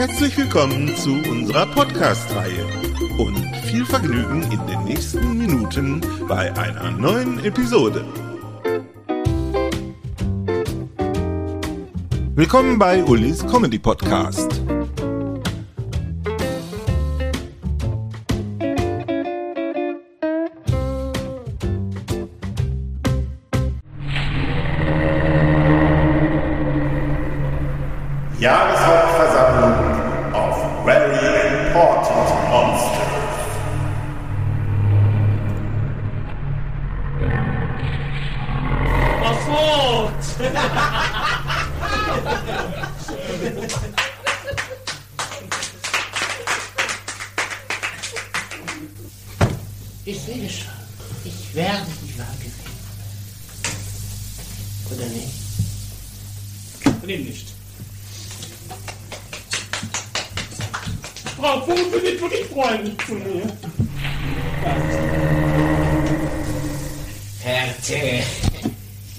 Herzlich willkommen zu unserer Podcast-Reihe und viel Vergnügen in den nächsten Minuten bei einer neuen Episode. Willkommen bei Ulis Comedy Podcast. Schon. Ich werde die Wahl gewinnen. Oder nicht? Nee, nicht. Frau Vogt, wir sind wirklich freundlich zu mir. Härte.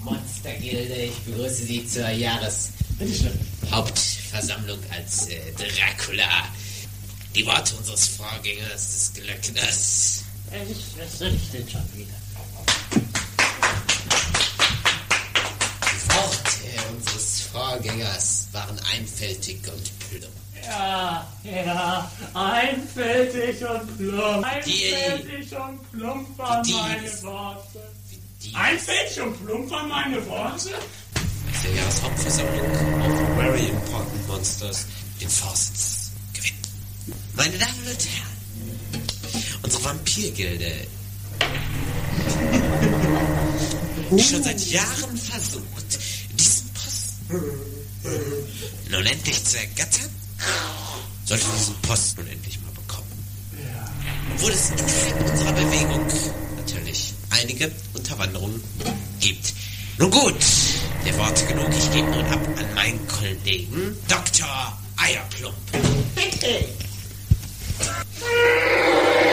Monstergilde, ich begrüße Sie zur Bitte schön. Jahreshauptversammlung als äh, Dracula. Die Worte unseres Vorgängers des Glöckners. Ich, ich denn schon wieder? Die Worte unseres Vorgängers waren einfältig und plump. Ja, ja, einfältig und plump. Die- Einfältig und plump waren die- meine Worte. Die Einfältig und plump waren meine Worte? der Jahreshauptversammlung of Very Important Monsters den Vorsitz gewinnen. Meine Damen und Herren, unsere Vampirgilde, die schon seit Jahren versucht, diesen Posten nun endlich zu ergattern, sollte diesen Posten nun endlich mal bekommen. Obwohl es innerhalb unserer Bewegung natürlich einige Unterwanderungen gibt. Nun gut, der Worte genug. Ich gebe nun ab an meinen Kollegen Dr. Eierplump. Ich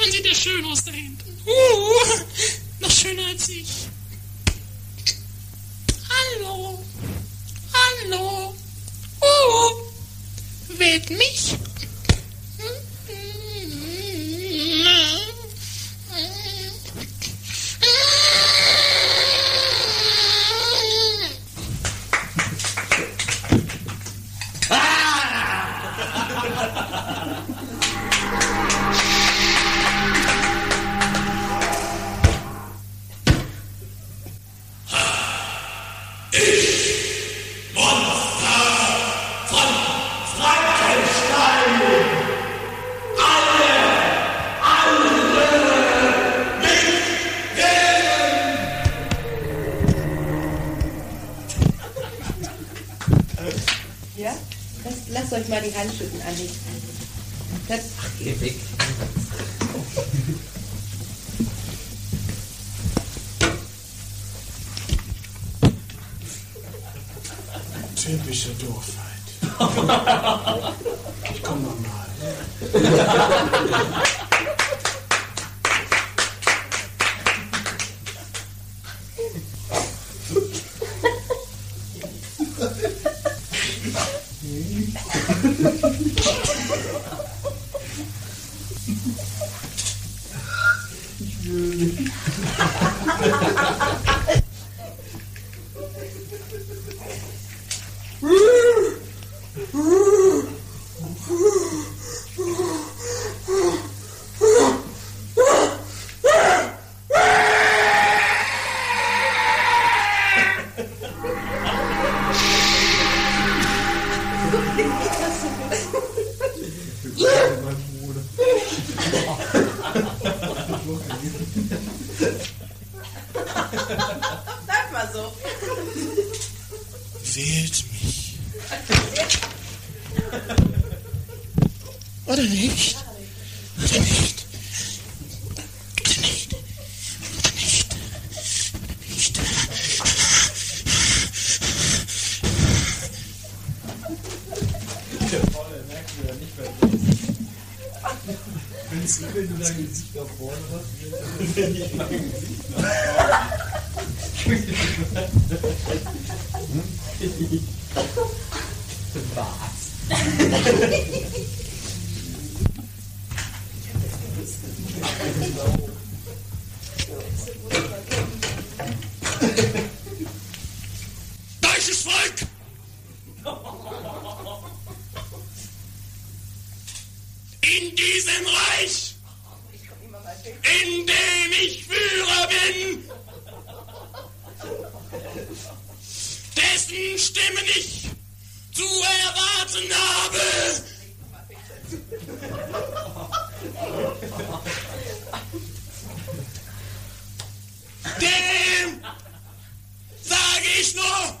Man sieht ja schön aus da hinten. Uh, noch schöner als ich. Hallo. Hallo. Uh, wählt mich. Ja? Lasst, lasst euch mal die Handschütten anlegen. Das, Geh weg. Typische Doofheit. Ich komm nochmal. Bleib mal so. Wählt mich. Oder nicht? Oder nicht? Oder nicht? Oder nicht? Oder nicht? Wenn du dein Gesicht nach vorne hast, wenn ich mein Gesicht nach Deutsches Volk! In diesem Reich, in dem ich Führer bin, dessen Stimmen ich zu erwarten habe. Dem sage ich nur,